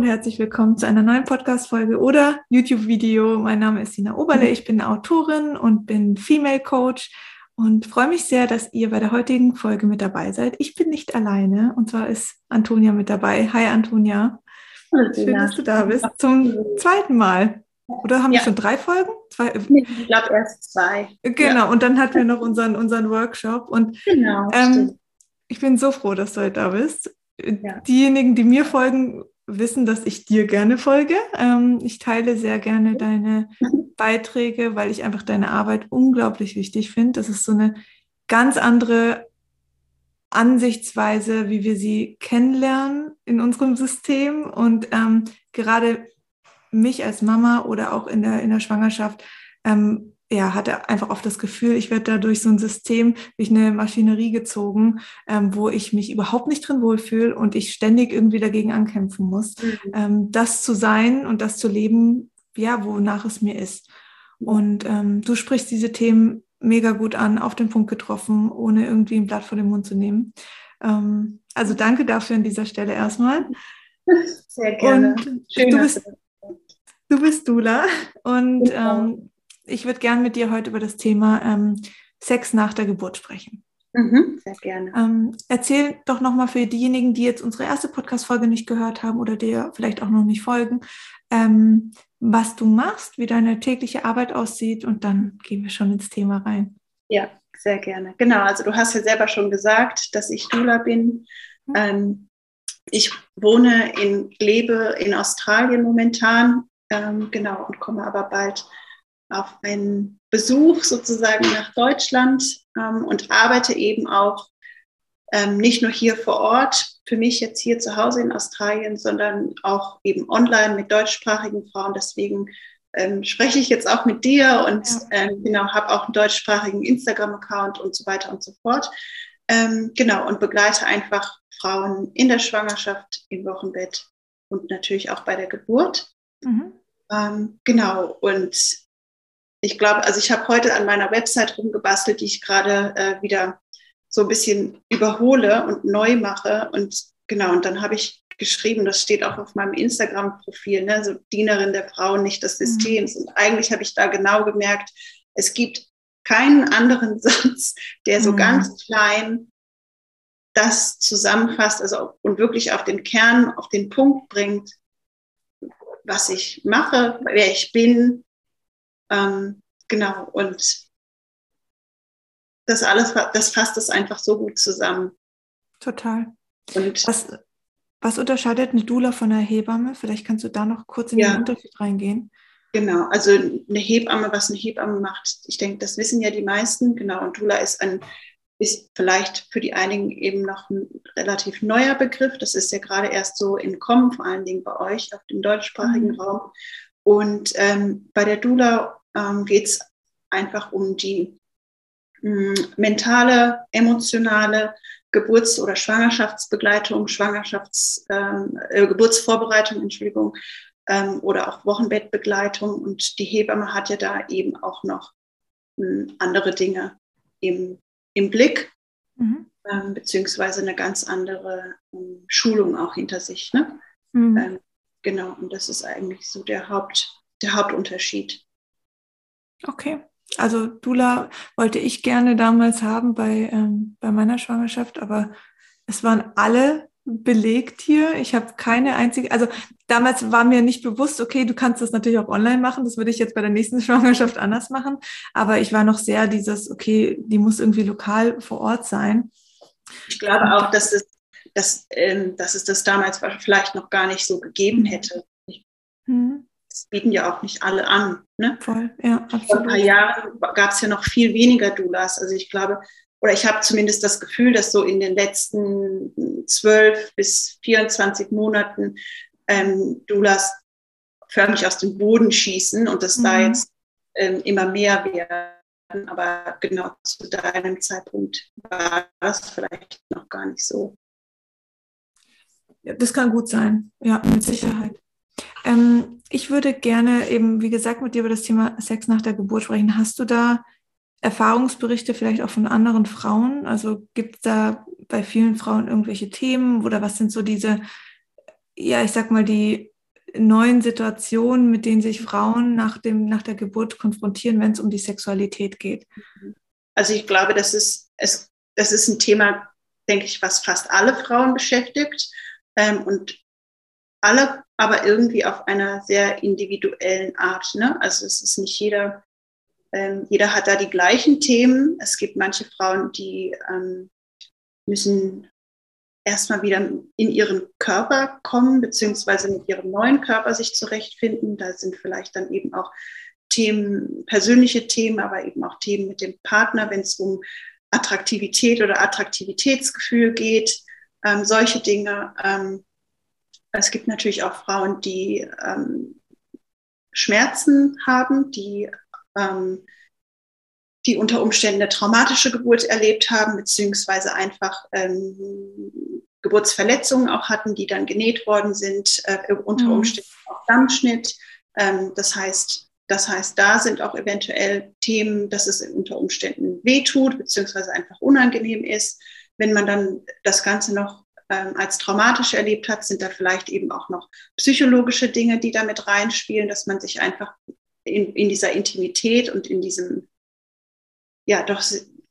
Und herzlich willkommen zu einer neuen Podcast-Folge oder YouTube-Video. Mein Name ist Sina Oberle, ich bin Autorin und bin Female Coach und freue mich sehr, dass ihr bei der heutigen Folge mit dabei seid. Ich bin nicht alleine und zwar ist Antonia mit dabei. Hi Antonia. Hallo, Schön, dass du da bist. Zum zweiten Mal. Oder haben ja. wir schon drei Folgen? Zwei? Ich glaube erst zwei. Genau, ja. und dann hatten wir noch unseren, unseren Workshop. Und genau, ähm, ich bin so froh, dass du heute da bist. Ja. Diejenigen, die mir folgen, wissen, dass ich dir gerne folge. Ähm, ich teile sehr gerne deine Beiträge, weil ich einfach deine Arbeit unglaublich wichtig finde. Das ist so eine ganz andere Ansichtsweise, wie wir sie kennenlernen in unserem System. Und ähm, gerade mich als Mama oder auch in der, in der Schwangerschaft ähm, ja, hatte einfach oft das Gefühl, ich werde da durch so ein System, durch eine Maschinerie gezogen, ähm, wo ich mich überhaupt nicht drin wohlfühle und ich ständig irgendwie dagegen ankämpfen muss, mhm. ähm, das zu sein und das zu leben, ja, wonach es mir ist. Und ähm, du sprichst diese Themen mega gut an, auf den Punkt getroffen, ohne irgendwie ein Blatt vor den Mund zu nehmen. Ähm, also danke dafür an dieser Stelle erstmal. Sehr gerne. Und Schön, du bist, du bist Dula und ähm, ich würde gerne mit dir heute über das Thema ähm, Sex nach der Geburt sprechen. Mhm, sehr gerne. Ähm, erzähl doch nochmal für diejenigen, die jetzt unsere erste Podcast-Folge nicht gehört haben oder dir vielleicht auch noch nicht folgen, ähm, was du machst, wie deine tägliche Arbeit aussieht und dann gehen wir schon ins Thema rein. Ja, sehr gerne. Genau, also du hast ja selber schon gesagt, dass ich Dula bin. Mhm. Ähm, ich wohne in, lebe in Australien momentan, ähm, genau, und komme aber bald auf einen Besuch sozusagen nach Deutschland ähm, und arbeite eben auch ähm, nicht nur hier vor Ort, für mich jetzt hier zu Hause in Australien, sondern auch eben online mit deutschsprachigen Frauen. Deswegen ähm, spreche ich jetzt auch mit dir und ja. ähm, genau, habe auch einen deutschsprachigen Instagram-Account und so weiter und so fort. Ähm, genau, und begleite einfach Frauen in der Schwangerschaft, im Wochenbett und natürlich auch bei der Geburt. Mhm. Ähm, genau, und ich glaube, also ich habe heute an meiner Website rumgebastelt, die ich gerade äh, wieder so ein bisschen überhole und neu mache. Und genau, und dann habe ich geschrieben, das steht auch auf meinem Instagram-Profil, ne, so Dienerin der Frauen, nicht des mhm. Systems. Mhm. Und eigentlich habe ich da genau gemerkt, es gibt keinen anderen Satz, der so mhm. ganz klein das zusammenfasst, also und wirklich auf den Kern, auf den Punkt bringt, was ich mache, wer ich bin, ähm, genau, und das alles, das fasst es einfach so gut zusammen. Total. Und was, was unterscheidet eine Dula von einer Hebamme? Vielleicht kannst du da noch kurz in ja. den Unterschied reingehen. Genau, also eine Hebamme, was eine Hebamme macht, ich denke, das wissen ja die meisten. Genau, und Dula ist ein ist vielleicht für die einigen eben noch ein relativ neuer Begriff. Das ist ja gerade erst so im Kommen, vor allen Dingen bei euch auf dem deutschsprachigen mhm. Raum. Und ähm, bei der Dula ähm, geht es einfach um die mh, hm, mentale, emotionale Geburts- oder Schwangerschaftsbegleitung, Schwangerschafts-, ähm, äh, Geburtsvorbereitung, Entschuldigung, ähm, oder auch Wochenbettbegleitung. Und die Hebamme hat ja da eben auch noch mh, hm, andere Dinge im, im Blick, mhm. ähm, beziehungsweise eine ganz andere ähm, Schulung auch hinter sich. Ne? Mhm. Genau, und das ist eigentlich so der, Haupt, der Hauptunterschied. Okay. Also Dula wollte ich gerne damals haben bei, ähm, bei meiner Schwangerschaft, aber es waren alle belegt hier. Ich habe keine einzige, also damals war mir nicht bewusst, okay, du kannst das natürlich auch online machen. Das würde ich jetzt bei der nächsten Schwangerschaft anders machen. Aber ich war noch sehr dieses, okay, die muss irgendwie lokal vor Ort sein. Ich glaube auch, dass es, dass, ähm, dass es das damals vielleicht noch gar nicht so gegeben hätte. Mhm das bieten ja auch nicht alle an. Ne? Voll, ja, absolut. Vor ein paar Jahren gab es ja noch viel weniger Doulas. Also ich glaube, oder ich habe zumindest das Gefühl, dass so in den letzten zwölf bis 24 Monaten ähm, Doulas förmlich aus dem Boden schießen und dass mhm. da jetzt ähm, immer mehr werden. Aber genau zu deinem Zeitpunkt war das vielleicht noch gar nicht so. Ja, das kann gut sein, ja, mit Sicherheit. Ähm, ich würde gerne eben, wie gesagt, mit dir über das Thema Sex nach der Geburt sprechen. Hast du da Erfahrungsberichte vielleicht auch von anderen Frauen? Also gibt es da bei vielen Frauen irgendwelche Themen oder was sind so diese ja, ich sag mal, die neuen Situationen, mit denen sich Frauen nach, dem, nach der Geburt konfrontieren, wenn es um die Sexualität geht? Also ich glaube, das ist, es, das ist ein Thema, denke ich, was fast alle Frauen beschäftigt ähm, und alle aber irgendwie auf einer sehr individuellen Art. Ne? Also es ist nicht jeder, ähm, jeder hat da die gleichen Themen. Es gibt manche Frauen, die ähm, müssen erstmal wieder in ihren Körper kommen, beziehungsweise mit ihrem neuen Körper sich zurechtfinden. Da sind vielleicht dann eben auch Themen, persönliche Themen, aber eben auch Themen mit dem Partner, wenn es um Attraktivität oder Attraktivitätsgefühl geht, ähm, solche Dinge. Ähm, es gibt natürlich auch Frauen, die ähm, Schmerzen haben, die, ähm, die unter Umständen eine traumatische Geburt erlebt haben, beziehungsweise einfach ähm, Geburtsverletzungen auch hatten, die dann genäht worden sind, äh, unter mhm. Umständen auch Dammschnitt. Ähm, das heißt, das heißt, da sind auch eventuell Themen, dass es unter Umständen wehtut, beziehungsweise einfach unangenehm ist. Wenn man dann das Ganze noch ähm, als traumatisch erlebt hat, sind da vielleicht eben auch noch psychologische Dinge, die damit reinspielen, dass man sich einfach in, in dieser Intimität und in diesem, ja, doch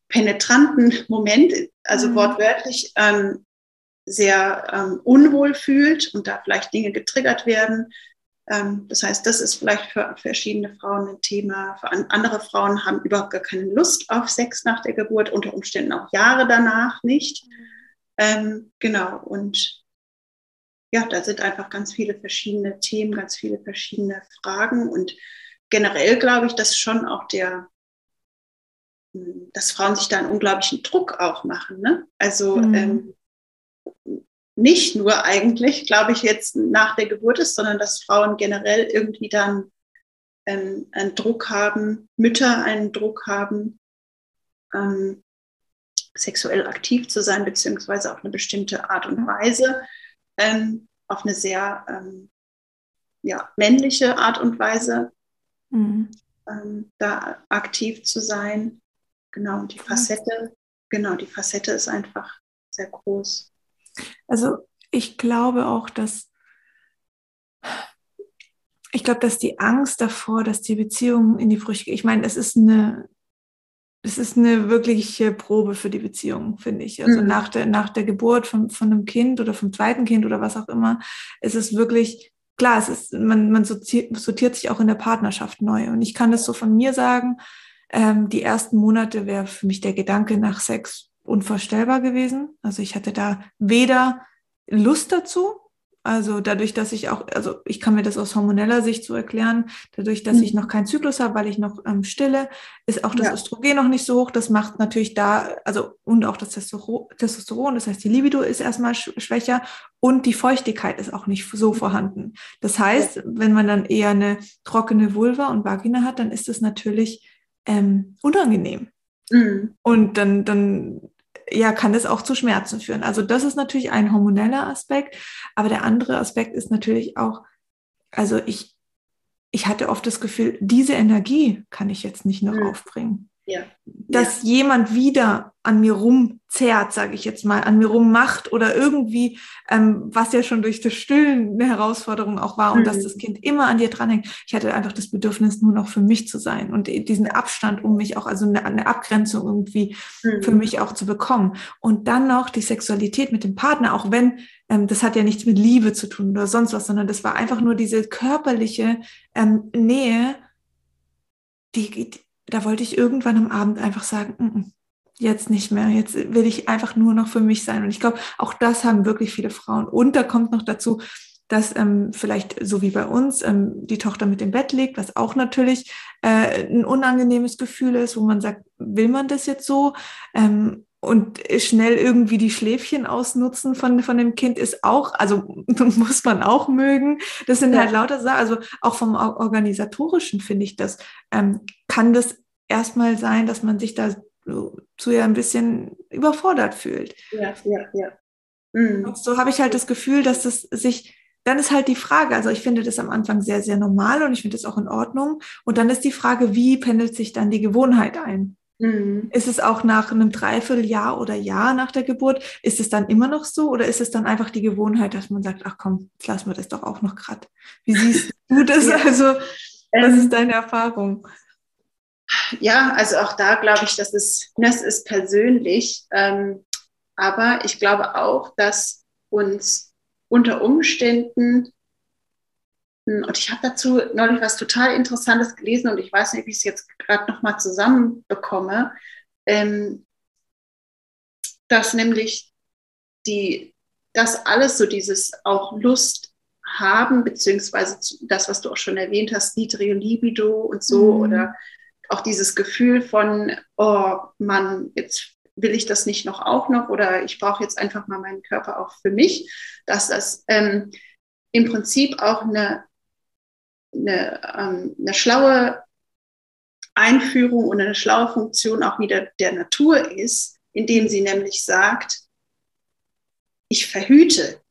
penetranten Moment, also mhm. wortwörtlich, ähm, sehr ähm, unwohl fühlt und da vielleicht Dinge getriggert werden. Ähm, das heißt, das ist vielleicht für verschiedene Frauen ein Thema. Für an, andere Frauen haben überhaupt gar keine Lust auf Sex nach der Geburt, unter Umständen auch Jahre danach nicht. Mhm. Ähm, genau, und ja, da sind einfach ganz viele verschiedene Themen, ganz viele verschiedene Fragen. Und generell glaube ich, dass schon auch der, hm, dass Frauen sich da einen unglaublichen Druck auch machen. Ne? Also mhm. ähm, nicht nur eigentlich, glaube ich, jetzt nach der Geburt ist, sondern dass Frauen generell irgendwie dann ähm, einen Druck haben, Mütter einen Druck haben, ähm, sexuell aktiv zu sein, beziehungsweise auf eine bestimmte Art und Weise, ähm, auf eine sehr ähm, ja, männliche Art und Weise mhm. ähm, da aktiv zu sein. Genau, die Facette, genau, die Facette ist einfach sehr groß. Also ich glaube auch, dass ich glaube, dass die Angst davor, dass die Beziehung in die Brüche geht, ich meine, es ist eine, es ist eine wirkliche Probe für die Beziehung, finde ich. Also mhm. nach, der, nach der Geburt von, von einem Kind oder vom zweiten Kind oder was auch immer, ist es wirklich, klar, es ist, man, man sortiert, sortiert sich auch in der Partnerschaft neu. Und ich kann das so von mir sagen, ähm, die ersten Monate wäre für mich der Gedanke nach Sex unvorstellbar gewesen. Also ich hatte da weder Lust dazu, also dadurch, dass ich auch, also ich kann mir das aus hormoneller Sicht so erklären, dadurch, dass mhm. ich noch keinen Zyklus habe, weil ich noch ähm, stille, ist auch das ja. Östrogen noch nicht so hoch. Das macht natürlich da, also und auch das Testosteron, das heißt, die Libido ist erstmal schwächer und die Feuchtigkeit ist auch nicht so vorhanden. Das heißt, ja. wenn man dann eher eine trockene Vulva und Vagina hat, dann ist das natürlich ähm, unangenehm. Mhm. Und dann, dann ja, kann das auch zu Schmerzen führen. Also das ist natürlich ein hormoneller Aspekt, aber der andere Aspekt ist natürlich auch, also ich, ich hatte oft das Gefühl, diese Energie kann ich jetzt nicht noch mhm. aufbringen ja. dass ja. jemand wieder an mir rumzerrt, sage ich jetzt mal, an mir rummacht oder irgendwie, ähm, was ja schon durch das Stillen eine Herausforderung auch war und mhm. dass das Kind immer an dir dranhängt. Ich hatte einfach das Bedürfnis, nur noch für mich zu sein und diesen Abstand um mich auch, also eine, eine Abgrenzung irgendwie mhm. für mich auch zu bekommen. Und dann noch die Sexualität mit dem Partner, auch wenn ähm, das hat ja nichts mit Liebe zu tun oder sonst was, sondern das war einfach nur diese körperliche ähm, Nähe, die, da wollte ich irgendwann am Abend einfach sagen, mm -mm, jetzt nicht mehr, jetzt will ich einfach nur noch für mich sein. Und ich glaube, auch das haben wirklich viele Frauen. Und da kommt noch dazu, dass ähm, vielleicht so wie bei uns ähm, die Tochter mit dem Bett liegt, was auch natürlich äh, ein unangenehmes Gefühl ist, wo man sagt, will man das jetzt so? Ähm, und schnell irgendwie die Schläfchen ausnutzen von, von dem Kind ist auch, also muss man auch mögen. Das sind ja. halt lauter Sachen, also auch vom Organisatorischen finde ich das, ähm, kann das erstmal sein, dass man sich da zu ja ein bisschen überfordert fühlt. Ja, ja, ja. Mhm. So habe ich halt das Gefühl, dass das sich, dann ist halt die Frage, also ich finde das am Anfang sehr, sehr normal und ich finde das auch in Ordnung. Und dann ist die Frage, wie pendelt sich dann die Gewohnheit ein? Mhm. Ist es auch nach einem Dreivierteljahr oder Jahr nach der Geburt, ist es dann immer noch so oder ist es dann einfach die Gewohnheit, dass man sagt, ach komm, jetzt lassen wir das doch auch noch gerade. Wie siehst du das? ja. Also, was ähm, ist deine Erfahrung? Ja, also auch da glaube ich, dass es, das ist persönlich, ähm, aber ich glaube auch, dass uns unter Umständen und ich habe dazu neulich was total Interessantes gelesen und ich weiß nicht, wie ich es jetzt gerade nochmal zusammenbekomme, ähm, dass nämlich die, das alles so dieses auch Lust haben, beziehungsweise das, was du auch schon erwähnt hast, niedrige Libido und so, mhm. oder auch dieses Gefühl von, oh Mann, jetzt will ich das nicht noch auch noch oder ich brauche jetzt einfach mal meinen Körper auch für mich, dass das ähm, im Prinzip auch eine eine, ähm, eine schlaue Einführung und eine schlaue Funktion auch wieder der Natur ist, indem sie nämlich sagt, ich verhüte.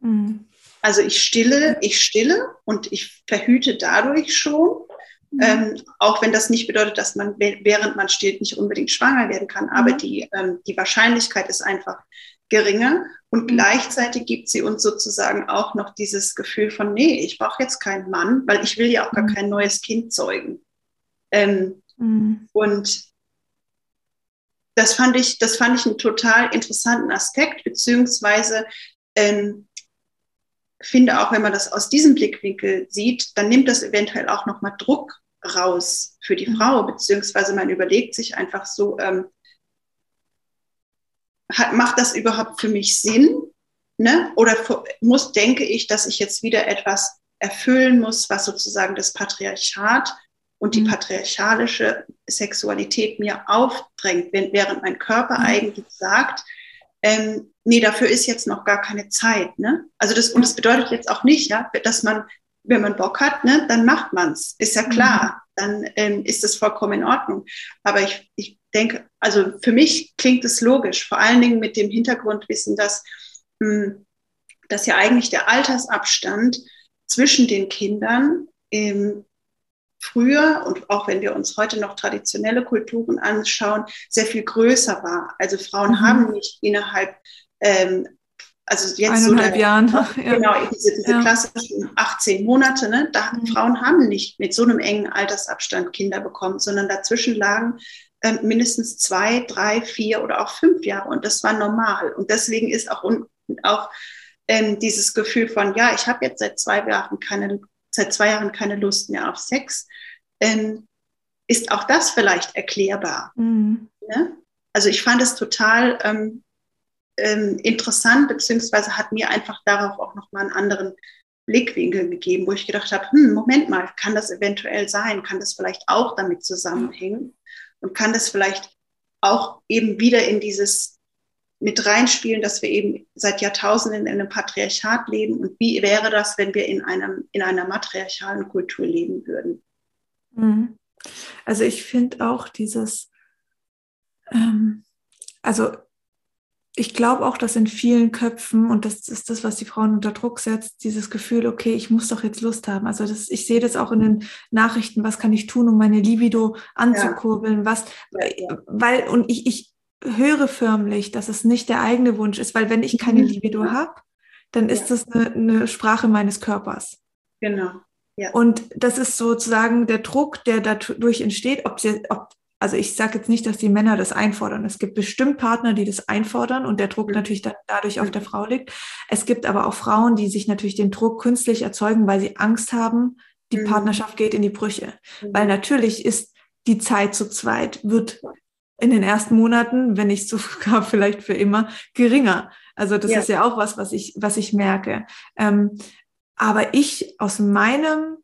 Mhm. Also ich stille, ich stille und ich verhüte dadurch schon, mhm. ähm, auch wenn das nicht bedeutet, dass man während man stillt nicht unbedingt schwanger werden kann, aber mhm. die, ähm, die Wahrscheinlichkeit ist einfach geringer. Und gleichzeitig gibt sie uns sozusagen auch noch dieses Gefühl von, nee, ich brauche jetzt keinen Mann, weil ich will ja auch gar mhm. kein neues Kind zeugen. Ähm, mhm. Und das fand ich, das fand ich einen total interessanten Aspekt, beziehungsweise ähm, finde auch, wenn man das aus diesem Blickwinkel sieht, dann nimmt das eventuell auch nochmal Druck raus für die mhm. Frau, beziehungsweise man überlegt sich einfach so, ähm, hat, macht das überhaupt für mich Sinn? Ne? Oder muss, denke ich, dass ich jetzt wieder etwas erfüllen muss, was sozusagen das Patriarchat und die mhm. patriarchalische Sexualität mir aufdrängt, während mein Körper mhm. eigentlich sagt, ähm, nee, dafür ist jetzt noch gar keine Zeit. Ne? Also das, und das bedeutet jetzt auch nicht, ja, dass man, wenn man Bock hat, ne, dann macht man es. Ist ja klar. Mhm. Dann ähm, ist das vollkommen in Ordnung. Aber ich, ich denke, also für mich klingt es logisch, vor allen Dingen mit dem Hintergrundwissen, dass, hm, dass ja eigentlich der Altersabstand zwischen den Kindern ähm, früher und auch wenn wir uns heute noch traditionelle Kulturen anschauen, sehr viel größer war. Also Frauen mhm. haben nicht innerhalb ähm, also jetzt so der, Jahren. Genau, diese, diese ja. klassischen 18 Monate, ne? Da, mhm. Frauen haben nicht mit so einem engen Altersabstand Kinder bekommen, sondern dazwischen lagen äh, mindestens zwei, drei, vier oder auch fünf Jahre. Und das war normal. Und deswegen ist auch, auch ähm, dieses Gefühl von, ja, ich habe jetzt seit zwei Jahren keine, seit zwei Jahren keine Lust mehr auf Sex, ähm, ist auch das vielleicht erklärbar. Mhm. Ne? Also ich fand es total ähm, ähm, interessant, beziehungsweise hat mir einfach darauf auch nochmal einen anderen Blickwinkel gegeben, wo ich gedacht habe, hm, Moment mal, kann das eventuell sein? Kann das vielleicht auch damit zusammenhängen? Und kann das vielleicht auch eben wieder in dieses mit reinspielen, dass wir eben seit Jahrtausenden in einem Patriarchat leben und wie wäre das, wenn wir in, einem, in einer matriarchalen Kultur leben würden. Mhm. Also ich finde auch dieses, ähm, also ich glaube auch, dass in vielen Köpfen, und das ist das, was die Frauen unter Druck setzt, dieses Gefühl, okay, ich muss doch jetzt Lust haben. Also das, ich sehe das auch in den Nachrichten, was kann ich tun, um meine Libido anzukurbeln, ja. was, weil, und ich, ich höre förmlich, dass es nicht der eigene Wunsch ist, weil wenn ich keine mhm. Libido habe, dann ist das eine, eine Sprache meines Körpers. Genau. Ja. Und das ist sozusagen der Druck, der dadurch entsteht, ob, sie, ob also ich sage jetzt nicht, dass die Männer das einfordern. Es gibt bestimmt Partner, die das einfordern und der Druck natürlich dann dadurch auf der Frau liegt. Es gibt aber auch Frauen, die sich natürlich den Druck künstlich erzeugen, weil sie Angst haben, die mhm. Partnerschaft geht in die Brüche. Mhm. Weil natürlich ist die Zeit zu zweit, wird in den ersten Monaten, wenn nicht sogar vielleicht für immer, geringer. Also das ja. ist ja auch was, was ich, was ich merke. Ähm, aber ich aus meinem,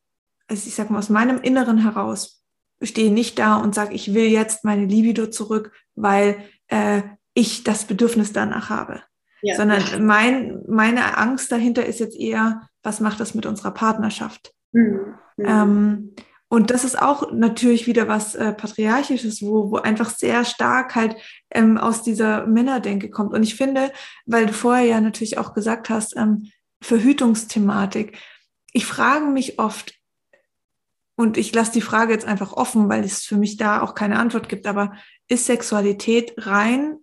also ich sag mal, aus meinem Inneren heraus stehe nicht da und sage, ich will jetzt meine Libido zurück, weil äh, ich das Bedürfnis danach habe. Ja. Sondern mein, meine Angst dahinter ist jetzt eher, was macht das mit unserer Partnerschaft? Mhm. Mhm. Ähm, und das ist auch natürlich wieder was äh, Patriarchisches, wo, wo einfach sehr stark halt ähm, aus dieser Männerdenke kommt. Und ich finde, weil du vorher ja natürlich auch gesagt hast, ähm, Verhütungsthematik. Ich frage mich oft, und ich lasse die Frage jetzt einfach offen, weil es für mich da auch keine Antwort gibt. Aber ist Sexualität rein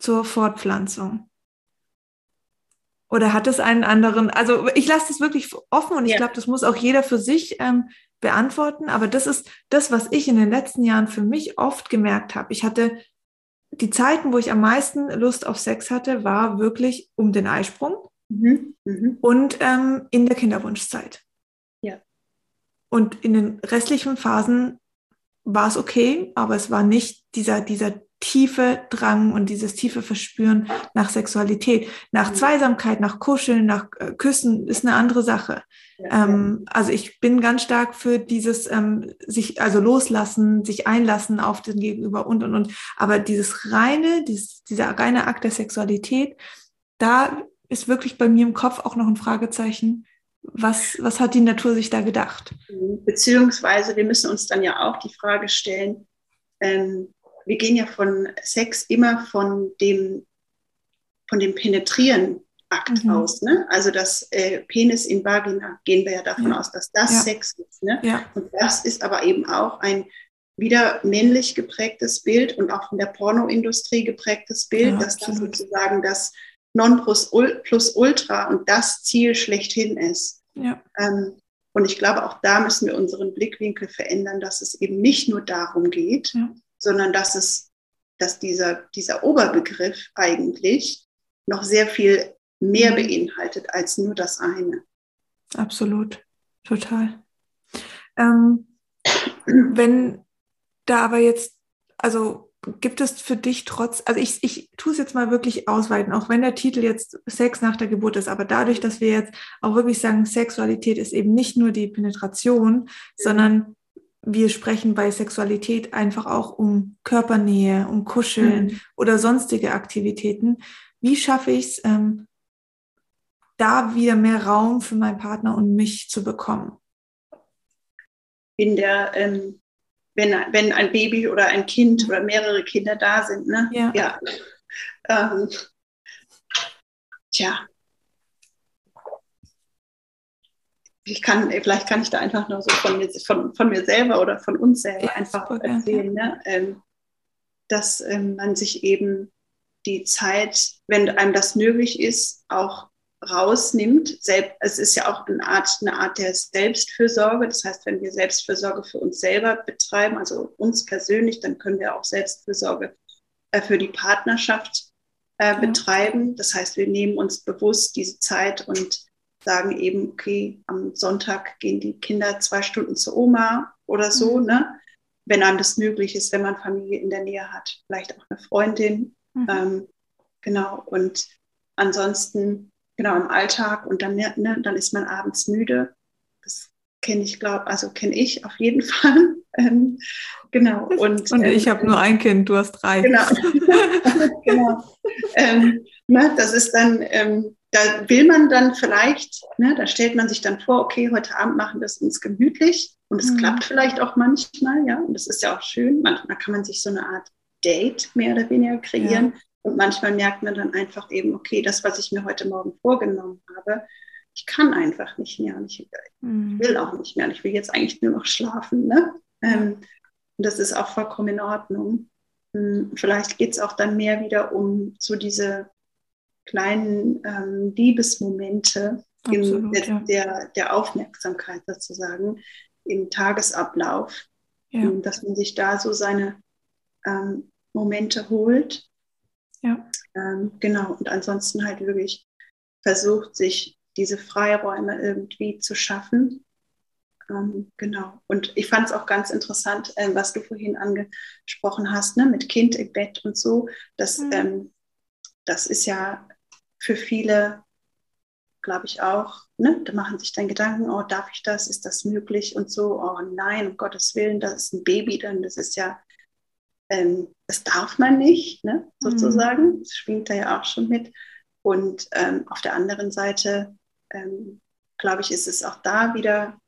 zur Fortpflanzung? Oder hat es einen anderen? Also ich lasse das wirklich offen und ich ja. glaube, das muss auch jeder für sich ähm, beantworten. Aber das ist das, was ich in den letzten Jahren für mich oft gemerkt habe. Ich hatte die Zeiten, wo ich am meisten Lust auf Sex hatte, war wirklich um den Eisprung mhm. Mhm. und ähm, in der Kinderwunschzeit. Und in den restlichen Phasen war es okay, aber es war nicht dieser, dieser tiefe Drang und dieses tiefe Verspüren nach Sexualität, nach mhm. Zweisamkeit, nach Kuscheln, nach äh, Küssen ist eine andere Sache. Ja, ähm. Also ich bin ganz stark für dieses ähm, sich also loslassen, sich einlassen auf den Gegenüber und und und. Aber dieses reine, dieses, dieser reine Akt der Sexualität, da ist wirklich bei mir im Kopf auch noch ein Fragezeichen. Was, was hat die Natur sich da gedacht? Beziehungsweise wir müssen uns dann ja auch die Frage stellen, ähm, wir gehen ja von Sex immer von dem, von dem Penetrieren Akt mhm. aus. Ne? Also das äh, Penis in Vagina gehen wir ja davon ja. aus, dass das ja. Sex ist. Ne? Ja. Und das ist aber eben auch ein wieder männlich geprägtes Bild und auch von der Pornoindustrie geprägtes Bild, dass das sozusagen das Non plus ultra und das Ziel schlechthin ist. Ähm, und ich glaube, auch da müssen wir unseren Blickwinkel verändern, dass es eben nicht nur darum geht, sondern dass es, dass dieser, dieser Oberbegriff eigentlich noch sehr viel mehr mhm. beinhaltet als nur das eine. Absolut, total. Ähm, wenn da aber jetzt, also gibt es für dich trotz, also ich, ich tue es jetzt mal wirklich ausweiten, auch wenn der Titel jetzt Sex nach der Geburt ist, aber dadurch, dass wir jetzt auch wirklich sagen, Sexualität ist eben nicht nur die Penetration, sondern wir sprechen bei Sexualität einfach auch um Körpernähe, um Kuscheln mhm. oder sonstige Aktivitäten. Wie schaffe ich es, ähm, da wieder mehr Raum für meinen Partner und mich zu bekommen? In der, ähm, wenn, wenn ein Baby oder ein Kind oder mehrere Kinder da sind, ne? Ja. ja. Ähm, tja, ich kann, vielleicht kann ich da einfach nur so von mir, von, von mir selber oder von uns selber ja, einfach super, erzählen, ja. ne? ähm, dass ähm, man sich eben die Zeit, wenn einem das möglich ist, auch rausnimmt. es ist ja auch eine Art, eine Art der Selbstfürsorge. Das heißt, wenn wir Selbstfürsorge für uns selber betreiben, also uns persönlich, dann können wir auch Selbstfürsorge äh, für die Partnerschaft äh, betreiben. Das heißt, wir nehmen uns bewusst diese Zeit und sagen eben, okay, am Sonntag gehen die Kinder zwei Stunden zur Oma oder so, mhm. ne? wenn einem das möglich ist, wenn man Familie in der Nähe hat, vielleicht auch eine Freundin. Mhm. Ähm, genau, und ansonsten, genau, im Alltag und dann, ne, dann ist man abends müde. Das kenne ich, glaube also kenne ich auf jeden Fall. Ähm, genau. Und, und ich ähm, habe nur ein Kind, du hast drei. Genau. genau. Ähm, ne, das ist dann, ähm, da will man dann vielleicht, ne, da stellt man sich dann vor, okay, heute Abend machen wir es uns gemütlich und es mhm. klappt vielleicht auch manchmal, ja, und das ist ja auch schön. Manchmal kann man sich so eine Art Date mehr oder weniger kreieren ja. Und manchmal merkt man dann einfach eben, okay, das, was ich mir heute Morgen vorgenommen habe, ich kann einfach nicht mehr und ich, mhm. will auch nicht mehr und ich will jetzt eigentlich nur noch schlafen, ne? Ähm, und das ist auch vollkommen in Ordnung. Hm, vielleicht geht es auch dann mehr wieder um so diese kleinen ähm, Liebesmomente Absolut, in der, der, der, Aufmerksamkeit sozusagen im Tagesablauf, ja. Ähm, dass man sich da so seine ähm, Momente holt. Ja. Ähm, genau, und ansonsten halt wirklich versucht, sich diese Freiräume irgendwie zu schaffen. Ähm, genau. Und ich fand es auch ganz interessant, äh, was du vorhin angesprochen hast, ne, mit Kind im Bett und so. Das, mhm. ähm, das ist ja für viele, glaube ich auch, ne, da machen sich dann Gedanken, oh, darf ich das? Ist das möglich? Und so, oh nein, um Gottes Willen, das ist ein Baby, dann das ist ja, ähm, das darf man nicht, ne, sozusagen. Mhm. Das schwingt da ja auch schon mit. Und ähm, auf der anderen Seite, ähm, glaube ich, ist es auch da wieder,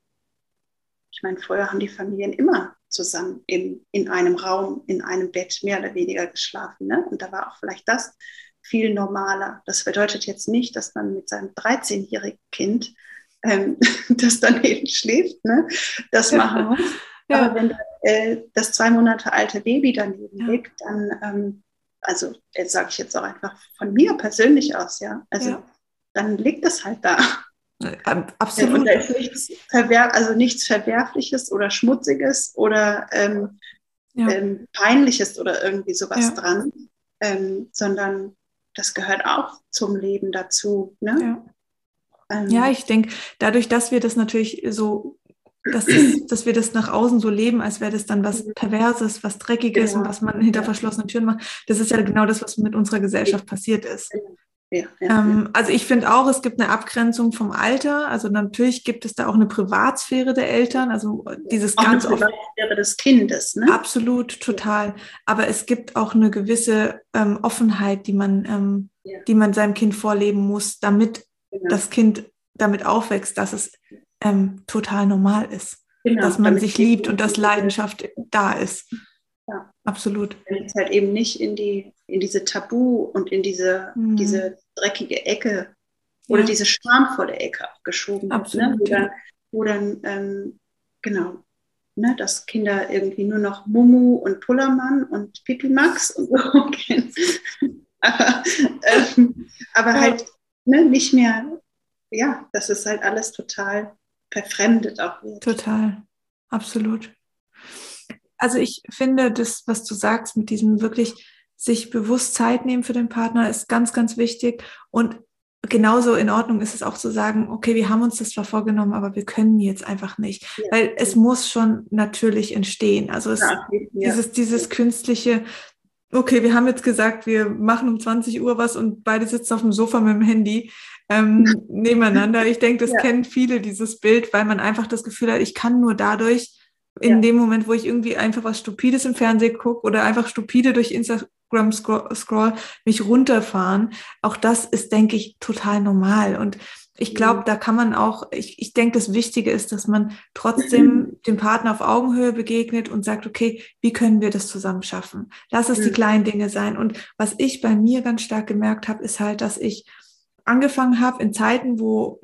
ich meine, früher haben die Familien immer zusammen in, in einem Raum, in einem Bett mehr oder weniger geschlafen. Ne? Und da war auch vielleicht das viel normaler. Das bedeutet jetzt nicht, dass man mit seinem 13-jährigen Kind, ähm, das daneben schläft, ne, das machen muss. Ja. Aber wenn äh, das zwei Monate alte Baby daneben ja. liegt, dann, ähm, also jetzt sage ich jetzt auch einfach von mir persönlich aus, ja, also ja. dann liegt es halt da. Ähm, absolut. Und da ist nichts, Verwer also nichts Verwerfliches oder Schmutziges oder ähm, ja. ähm, Peinliches oder irgendwie sowas ja. dran, ähm, sondern das gehört auch zum Leben dazu. Ne? Ja. Ähm, ja, ich denke, dadurch, dass wir das natürlich so, dass, das, dass wir das nach außen so leben, als wäre das dann was mhm. Perverses, was Dreckiges genau. und was man hinter verschlossenen Türen macht, das ist ja genau das, was mit unserer Gesellschaft passiert ist. Ja, ja, ähm, ja. Also ich finde auch, es gibt eine Abgrenzung vom Alter. Also natürlich gibt es da auch eine Privatsphäre der Eltern. Also dieses auch ganz eine Privatsphäre des Kindes. Ne? Absolut, total. Aber es gibt auch eine gewisse ähm, Offenheit, die man, ähm, die man seinem Kind vorleben muss, damit genau. das Kind damit aufwächst, dass es ähm, total normal ist, genau, dass man sich liebt und dass Leidenschaft da ist. Ja. Absolut. Wenn es halt eben nicht in die in diese Tabu und in diese, mhm. diese dreckige Ecke oder ja. diese schamvolle Ecke auch geschoben Absolut, wird, ne? wo dann, wo dann ähm, genau, ne, dass Kinder irgendwie nur noch Mumu und Pullermann und Pipi Max und so kennen. aber, ähm, aber halt ne, nicht mehr, ja, dass es halt alles total verfremdet auch wird. Total, absolut. Also ich finde das, was du sagst, mit diesem wirklich sich bewusst Zeit nehmen für den Partner ist ganz, ganz wichtig. Und genauso in Ordnung ist es auch zu sagen, okay, wir haben uns das zwar vorgenommen, aber wir können jetzt einfach nicht. Ja. Weil es muss schon natürlich entstehen. Also es, ja, dieses, dieses künstliche, okay, wir haben jetzt gesagt, wir machen um 20 Uhr was und beide sitzen auf dem Sofa mit dem Handy ähm, nebeneinander. Ich denke, das kennen viele, dieses Bild, weil man einfach das Gefühl hat, ich kann nur dadurch in dem Moment, wo ich irgendwie einfach was Stupides im Fernsehen gucke oder einfach stupide durch Instagram Scroll, Scroll mich runterfahren. Auch das ist, denke ich, total normal. Und ich glaube, mhm. da kann man auch, ich, ich denke, das Wichtige ist, dass man trotzdem dem Partner auf Augenhöhe begegnet und sagt, okay, wie können wir das zusammen schaffen? Lass es die mhm. kleinen Dinge sein. Und was ich bei mir ganz stark gemerkt habe, ist halt, dass ich angefangen habe in Zeiten, wo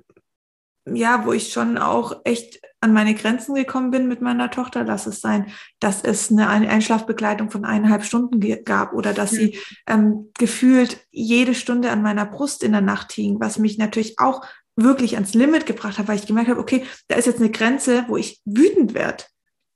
ja, wo ich schon auch echt an meine Grenzen gekommen bin mit meiner Tochter. Lass es sein, dass es eine Einschlafbegleitung von eineinhalb Stunden gab oder dass sie ähm, gefühlt jede Stunde an meiner Brust in der Nacht hing, was mich natürlich auch wirklich ans Limit gebracht hat, weil ich gemerkt habe, okay, da ist jetzt eine Grenze, wo ich wütend werde.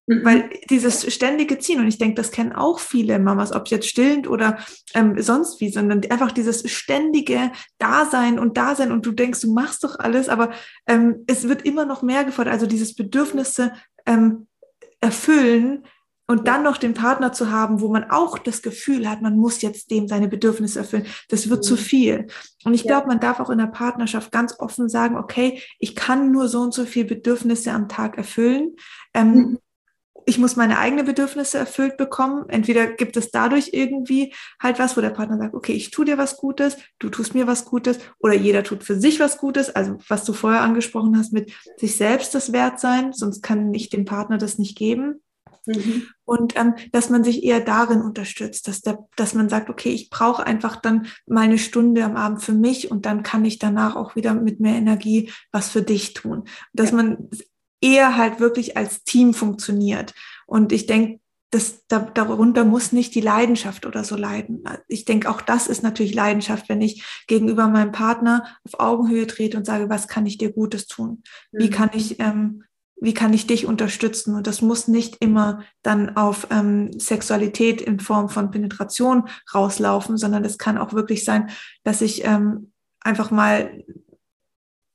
Mhm. Weil dieses ständige Ziehen, und ich denke, das kennen auch viele Mamas, ob jetzt stillend oder ähm, sonst wie, sondern einfach dieses ständige Dasein und Dasein und du denkst, du machst doch alles, aber ähm, es wird immer noch mehr gefordert. Also dieses Bedürfnisse ähm, erfüllen und dann noch den Partner zu haben, wo man auch das Gefühl hat, man muss jetzt dem seine Bedürfnisse erfüllen, das wird mhm. zu viel. Und ich ja. glaube, man darf auch in der Partnerschaft ganz offen sagen, okay, ich kann nur so und so viele Bedürfnisse am Tag erfüllen. Ähm, mhm ich muss meine eigenen Bedürfnisse erfüllt bekommen. Entweder gibt es dadurch irgendwie halt was, wo der Partner sagt, okay, ich tue dir was Gutes, du tust mir was Gutes oder jeder tut für sich was Gutes. Also was du vorher angesprochen hast mit sich selbst das Wert sein, sonst kann ich dem Partner das nicht geben. Mhm. Und ähm, dass man sich eher darin unterstützt, dass, der, dass man sagt, okay, ich brauche einfach dann mal eine Stunde am Abend für mich und dann kann ich danach auch wieder mit mehr Energie was für dich tun. Dass ja. man eher halt wirklich als Team funktioniert. Und ich denke, das, da, darunter muss nicht die Leidenschaft oder so leiden. Ich denke, auch das ist natürlich Leidenschaft, wenn ich gegenüber meinem Partner auf Augenhöhe trete und sage, was kann ich dir Gutes tun? Wie mhm. kann ich, ähm, wie kann ich dich unterstützen? Und das muss nicht immer dann auf ähm, Sexualität in Form von Penetration rauslaufen, sondern es kann auch wirklich sein, dass ich ähm, einfach mal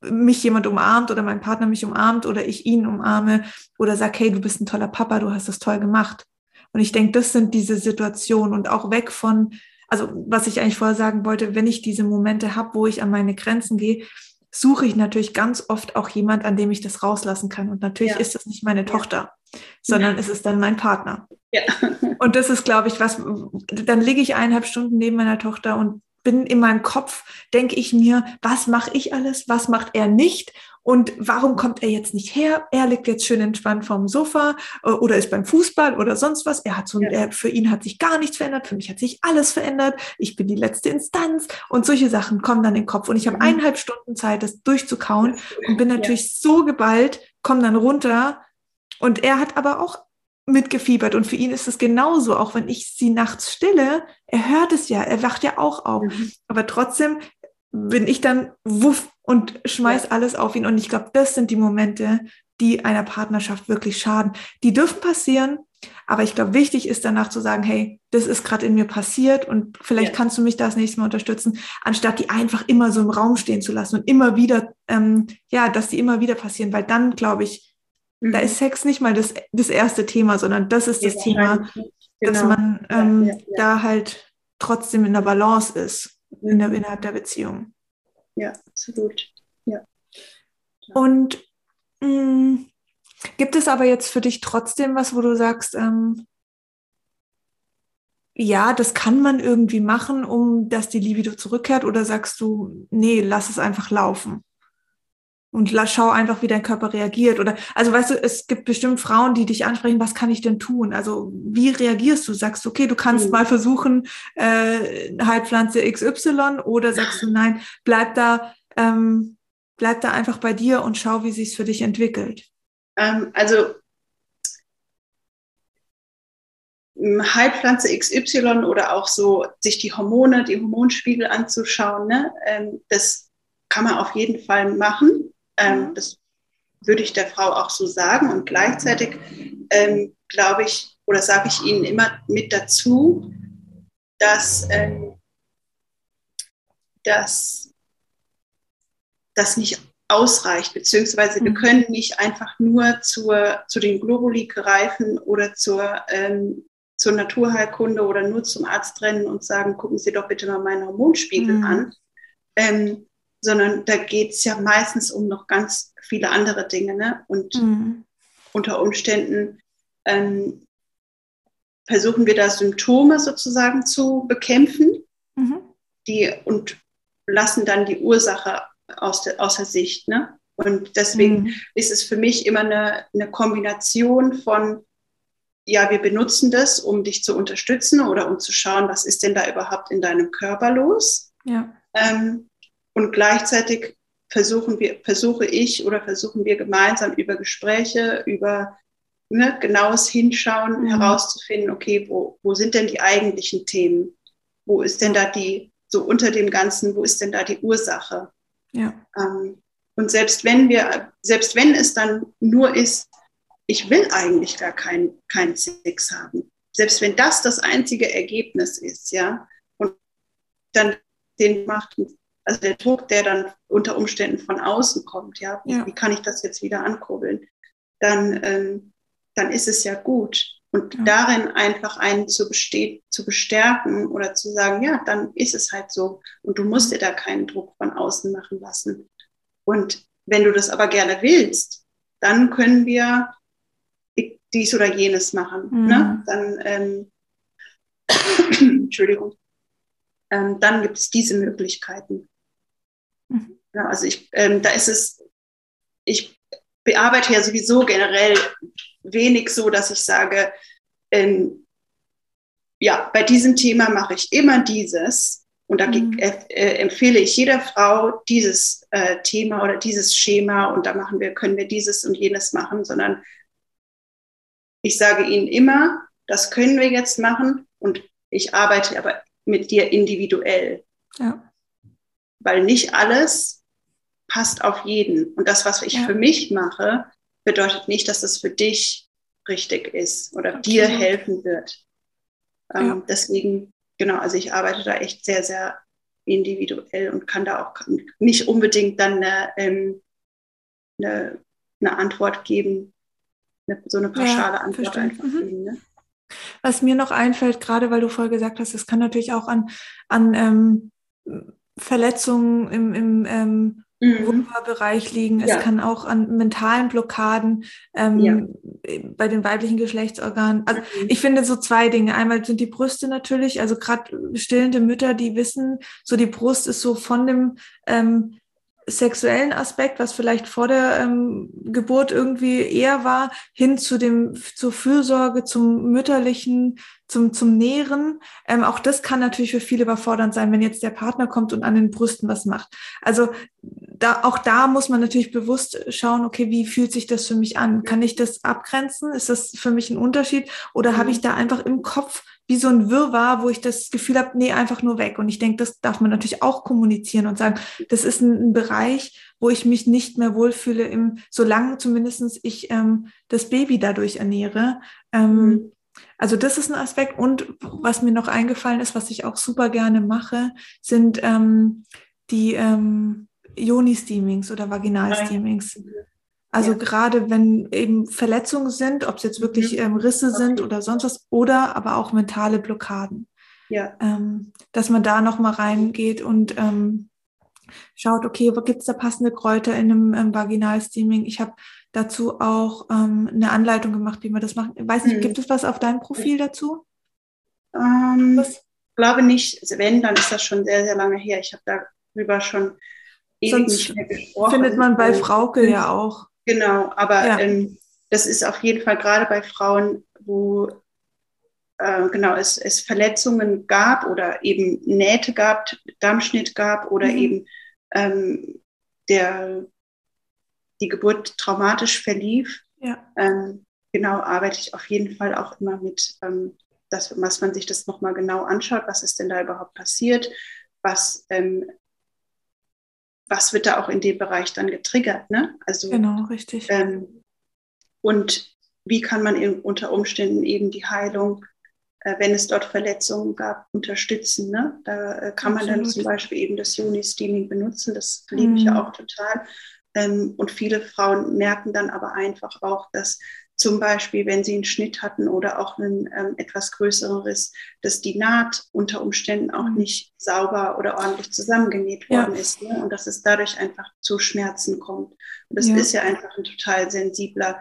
mich jemand umarmt oder mein Partner mich umarmt oder ich ihn umarme oder sag, hey, du bist ein toller Papa, du hast das toll gemacht. Und ich denke, das sind diese Situationen und auch weg von, also was ich eigentlich vorher sagen wollte, wenn ich diese Momente habe, wo ich an meine Grenzen gehe, suche ich natürlich ganz oft auch jemand, an dem ich das rauslassen kann. Und natürlich ja. ist das nicht meine Tochter, sondern ja. es ist dann mein Partner. Ja. Und das ist, glaube ich, was, dann liege ich eineinhalb Stunden neben meiner Tochter und bin in meinem Kopf, denke ich mir, was mache ich alles, was macht er nicht und warum kommt er jetzt nicht her? Er liegt jetzt schön entspannt vorm Sofa äh, oder ist beim Fußball oder sonst was. Er hat so, ja. er, für ihn hat sich gar nichts verändert, für mich hat sich alles verändert. Ich bin die letzte Instanz und solche Sachen kommen dann in den Kopf und ich habe mhm. eineinhalb Stunden Zeit, das durchzukauen und bin natürlich ja. so geballt, komme dann runter und er hat aber auch mitgefiebert und für ihn ist es genauso, auch wenn ich sie nachts stille, er hört es ja, er wacht ja auch auf, mhm. aber trotzdem bin ich dann wuff und schmeiß ja. alles auf ihn und ich glaube, das sind die Momente, die einer Partnerschaft wirklich schaden. Die dürfen passieren, aber ich glaube, wichtig ist danach zu sagen, hey, das ist gerade in mir passiert und vielleicht ja. kannst du mich das nächste Mal unterstützen, anstatt die einfach immer so im Raum stehen zu lassen und immer wieder, ähm, ja, dass die immer wieder passieren, weil dann glaube ich, mhm. da ist Sex nicht mal das, das erste Thema, sondern das ist das ja, Thema, genau. dass man ähm, ja, da halt trotzdem in der Balance ist in der, innerhalb der Beziehung. Ja, absolut. Ja. Und mh, mm, Gibt es aber jetzt für dich trotzdem was, wo du sagst, ähm, ja, das kann man irgendwie machen, um dass die Libido zurückkehrt? Oder sagst du, nee, lass es einfach laufen? Und schau einfach, wie dein Körper reagiert. Oder, also weißt du, es gibt bestimmt Frauen, die dich ansprechen, was kann ich denn tun? Also, wie reagierst du? Sagst du, okay, du kannst mhm. mal versuchen, äh, Heilpflanze XY, oder sagst du, nein, bleib da, ähm, bleib da einfach bei dir und schau, wie sich's für dich entwickelt. Ähm, also Heilpflanze XY oder auch so sich die Hormone, die Hormonspiegel anzuschauen, ne? Ähm, das kann man auf jeden Fall machen. Ähm, das würde ich der Frau auch so sagen. Und gleichzeitig ähm, glaube ich oder sage ich Ihnen immer mit dazu, dass, ähm, dass das nicht ausreicht, beziehungsweise wir mhm. können nicht einfach nur zur, zu den Globuli greifen oder zur, ähm, zur Naturheilkunde oder nur zum Arzt rennen und sagen, gucken Sie doch bitte mal meinen Hormonspiegel mhm. an, ähm, sondern da geht es ja meistens um noch ganz viele andere Dinge. Ne? Und mhm. unter Umständen ähm, versuchen wir da Symptome sozusagen zu bekämpfen mhm. die, und lassen dann die Ursache aus der, außer Sicht. Ne? Und deswegen mhm. ist es für mich immer eine, eine Kombination von, ja, wir benutzen das, um dich zu unterstützen oder um zu schauen, was ist denn da überhaupt in deinem Körper los. Ja. Ähm, und gleichzeitig versuchen wir, versuche ich oder versuchen wir gemeinsam über Gespräche, über ne, genaues Hinschauen mhm. herauszufinden, okay, wo, wo sind denn die eigentlichen Themen? Wo ist denn da die, so unter dem Ganzen, wo ist denn da die Ursache? Ja. Ähm, und selbst wenn wir, selbst wenn es dann nur ist, ich will eigentlich gar keinen kein Sex haben, selbst wenn das das einzige Ergebnis ist, ja, und dann den macht, also der Druck, der dann unter Umständen von außen kommt, ja, ja. wie kann ich das jetzt wieder ankurbeln, dann, ähm, dann ist es ja gut. Und ja. darin einfach einen zu, zu bestärken oder zu sagen, ja, dann ist es halt so. Und du musst dir da keinen Druck von außen machen lassen. Und wenn du das aber gerne willst, dann können wir dies oder jenes machen. Mhm. Ne? Dann, ähm, Entschuldigung, ähm, dann gibt es diese Möglichkeiten. Ja, also ich, ähm, da ist es, ich bearbeite ja sowieso generell wenig so, dass ich sage, ähm, ja, bei diesem Thema mache ich immer dieses. Und da mhm. äh, äh, empfehle ich jeder Frau dieses äh, Thema oder dieses Schema und da machen wir, können wir dieses und jenes machen, sondern ich sage ihnen immer, das können wir jetzt machen und ich arbeite aber mit dir individuell. Ja. Weil nicht alles passt auf jeden. Und das, was ich ja. für mich mache, bedeutet nicht, dass das für dich richtig ist oder okay. dir helfen wird. Ähm, ja. Deswegen, genau, also ich arbeite da echt sehr, sehr individuell und kann da auch nicht unbedingt dann eine, ähm, eine, eine Antwort geben, eine, so eine pauschale ja, Antwort verstehe. einfach mhm. geben. Ne? Was mir noch einfällt, gerade weil du vorher gesagt hast, es kann natürlich auch an, an ähm, Verletzungen im, im ähm, mhm. Vulva-Bereich liegen. Es ja. kann auch an mentalen Blockaden ähm, ja. bei den weiblichen Geschlechtsorganen. Also mhm. ich finde so zwei Dinge. Einmal sind die Brüste natürlich, also gerade stillende Mütter, die wissen, so die Brust ist so von dem ähm, sexuellen Aspekt, was vielleicht vor der ähm, Geburt irgendwie eher war, hin zu dem zur Fürsorge, zum mütterlichen, zum zum Nähren. Ähm, auch das kann natürlich für viele überfordernd sein, wenn jetzt der Partner kommt und an den Brüsten was macht. Also da auch da muss man natürlich bewusst schauen, okay, wie fühlt sich das für mich an? Kann ich das abgrenzen? Ist das für mich ein Unterschied? Oder habe ich mhm. da einfach im Kopf wie so ein Wirrwarr, wo ich das Gefühl habe, nee, einfach nur weg. Und ich denke, das darf man natürlich auch kommunizieren und sagen, das ist ein, ein Bereich, wo ich mich nicht mehr wohlfühle, im, solange zumindestens ich ähm, das Baby dadurch ernähre. Ähm, mhm. Also das ist ein Aspekt. Und was mir noch eingefallen ist, was ich auch super gerne mache, sind ähm, die ähm, Joni-Steamings oder Vaginal-Steamings. Also ja. gerade wenn eben Verletzungen sind, ob es jetzt wirklich mhm. ähm, Risse sind oder sonst was, oder aber auch mentale Blockaden. Ja. Ähm, dass man da nochmal reingeht und ähm, schaut, okay, wo gibt es da passende Kräuter in einem ähm, Vaginalsteaming? Ich habe dazu auch ähm, eine Anleitung gemacht, wie man das macht. Ich weiß nicht, mhm. gibt es was auf deinem Profil dazu? Ähm, was? glaube nicht. Also wenn, dann ist das schon sehr, sehr lange her. Ich habe darüber schon Sonst nicht mehr gesprochen. Findet man bei Frauke ja auch. Genau, aber ja. ähm, das ist auf jeden Fall gerade bei Frauen, wo äh, genau es, es Verletzungen gab oder eben Nähte gab, Darmschnitt gab oder mhm. eben ähm, der, die Geburt traumatisch verlief. Ja. Ähm, genau, arbeite ich auf jeden Fall auch immer mit, ähm, dass, dass man sich das nochmal genau anschaut, was ist denn da überhaupt passiert, was ähm, was wird da auch in dem Bereich dann getriggert. Ne? Also, genau, richtig. Ähm, und wie kann man in, unter Umständen eben die Heilung, äh, wenn es dort Verletzungen gab, unterstützen. Ne? Da äh, kann Absolut. man dann zum Beispiel eben das Juni-Steaming benutzen. Das liebe ich ja mhm. auch total. Ähm, und viele Frauen merken dann aber einfach auch, dass zum Beispiel, wenn sie einen Schnitt hatten oder auch einen ähm, etwas größeren Riss, dass die Naht unter Umständen auch mhm. nicht sauber oder ordentlich zusammengenäht worden ja. ist ne? und dass es dadurch einfach zu Schmerzen kommt. Und das ja. ist ja einfach ein total sensibler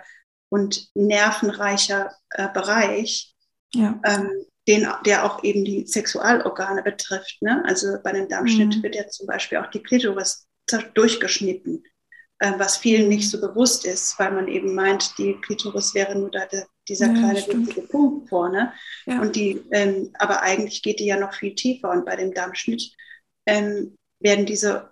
und nervenreicher äh, Bereich, ja. ähm, den, der auch eben die Sexualorgane betrifft. Ne? Also bei einem Darmschnitt mhm. wird ja zum Beispiel auch die Klitoris durchgeschnitten. Äh, was vielen nicht so bewusst ist, weil man eben meint, die Klitoris wäre nur da der, dieser ja, kleine winzige Punkt vorne. Ja. Und die, ähm, aber eigentlich geht die ja noch viel tiefer und bei dem Darmschnitt ähm, werden diese,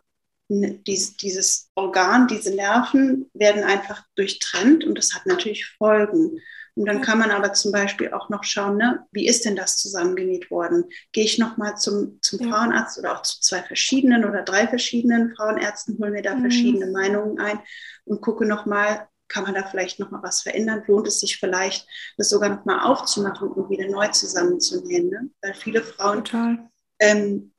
dies, dieses Organ, diese Nerven werden einfach durchtrennt und das hat natürlich Folgen. Und dann kann man aber zum Beispiel auch noch schauen, ne, wie ist denn das zusammengenäht worden? Gehe ich nochmal zum, zum ja. Frauenarzt oder auch zu zwei verschiedenen oder drei verschiedenen Frauenärzten, hole mir da mhm. verschiedene Meinungen ein und gucke nochmal, kann man da vielleicht nochmal was verändern? Lohnt es sich vielleicht, das sogar nochmal aufzumachen und wieder neu zusammenzunähen? Ne? Weil viele Frauen ähm,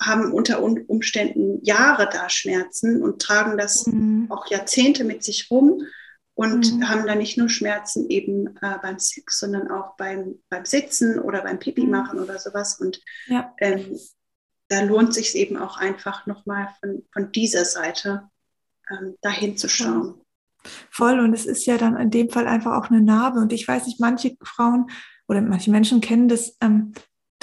haben unter Umständen Jahre da Schmerzen und tragen das mhm. auch Jahrzehnte mit sich rum und mhm. haben dann nicht nur Schmerzen eben äh, beim Sex, sondern auch beim, beim Sitzen oder beim Pipi mhm. machen oder sowas. Und ja. ähm, da lohnt sich eben auch einfach nochmal von, von dieser Seite ähm, dahin zu schauen. Voll, und es ist ja dann in dem Fall einfach auch eine Narbe. Und ich weiß nicht, manche Frauen oder manche Menschen kennen das, ähm,